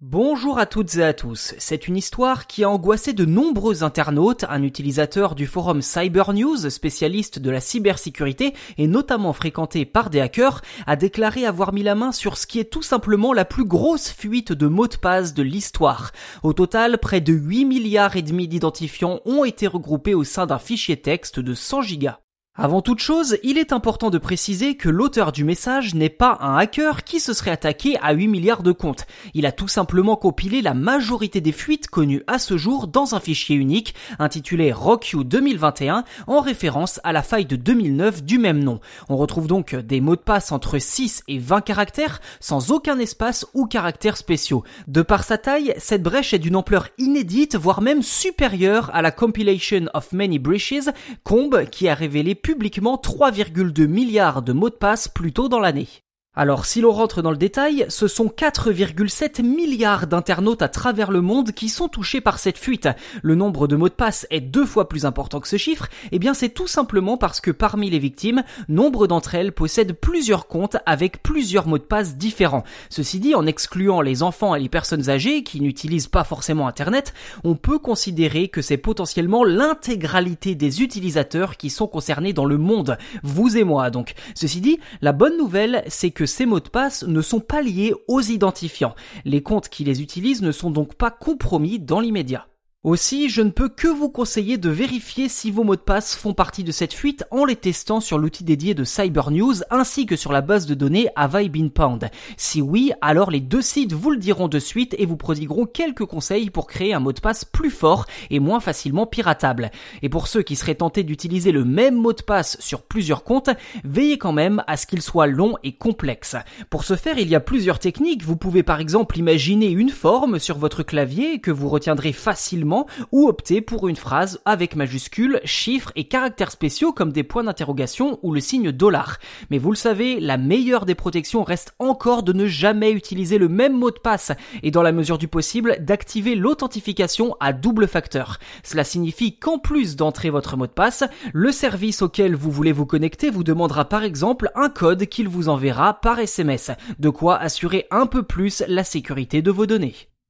Bonjour à toutes et à tous. C'est une histoire qui a angoissé de nombreux internautes. Un utilisateur du forum Cyber News, spécialiste de la cybersécurité et notamment fréquenté par des hackers, a déclaré avoir mis la main sur ce qui est tout simplement la plus grosse fuite de mots de passe de l'histoire. Au total, près de 8 milliards et demi d'identifiants ont été regroupés au sein d'un fichier texte de 100 gigas. Avant toute chose, il est important de préciser que l'auteur du message n'est pas un hacker qui se serait attaqué à 8 milliards de comptes. Il a tout simplement compilé la majorité des fuites connues à ce jour dans un fichier unique intitulé RockU 2021 en référence à la faille de 2009 du même nom. On retrouve donc des mots de passe entre 6 et 20 caractères sans aucun espace ou caractères spéciaux. De par sa taille, cette brèche est d'une ampleur inédite voire même supérieure à la Compilation of Many Breaches, Combe qui a révélé publiquement 3,2 milliards de mots de passe plus tôt dans l'année. Alors si l'on rentre dans le détail, ce sont 4,7 milliards d'internautes à travers le monde qui sont touchés par cette fuite. Le nombre de mots de passe est deux fois plus important que ce chiffre, et eh bien c'est tout simplement parce que parmi les victimes, nombre d'entre elles possèdent plusieurs comptes avec plusieurs mots de passe différents. Ceci dit, en excluant les enfants et les personnes âgées qui n'utilisent pas forcément Internet, on peut considérer que c'est potentiellement l'intégralité des utilisateurs qui sont concernés dans le monde, vous et moi donc. Ceci dit, la bonne nouvelle, c'est que ces mots de passe ne sont pas liés aux identifiants. Les comptes qui les utilisent ne sont donc pas compromis dans l'immédiat. Aussi, je ne peux que vous conseiller de vérifier si vos mots de passe font partie de cette fuite en les testant sur l'outil dédié de Cyber News ainsi que sur la base de données Have Been. Si oui, alors les deux sites vous le diront de suite et vous prodigueront quelques conseils pour créer un mot de passe plus fort et moins facilement piratable. Et pour ceux qui seraient tentés d'utiliser le même mot de passe sur plusieurs comptes, veillez quand même à ce qu'il soit long et complexe. Pour ce faire, il y a plusieurs techniques. Vous pouvez par exemple imaginer une forme sur votre clavier que vous retiendrez facilement ou opter pour une phrase avec majuscules, chiffres et caractères spéciaux comme des points d'interrogation ou le signe dollar. Mais vous le savez, la meilleure des protections reste encore de ne jamais utiliser le même mot de passe et dans la mesure du possible d'activer l'authentification à double facteur. Cela signifie qu'en plus d'entrer votre mot de passe, le service auquel vous voulez vous connecter vous demandera par exemple un code qu'il vous enverra par SMS, de quoi assurer un peu plus la sécurité de vos données.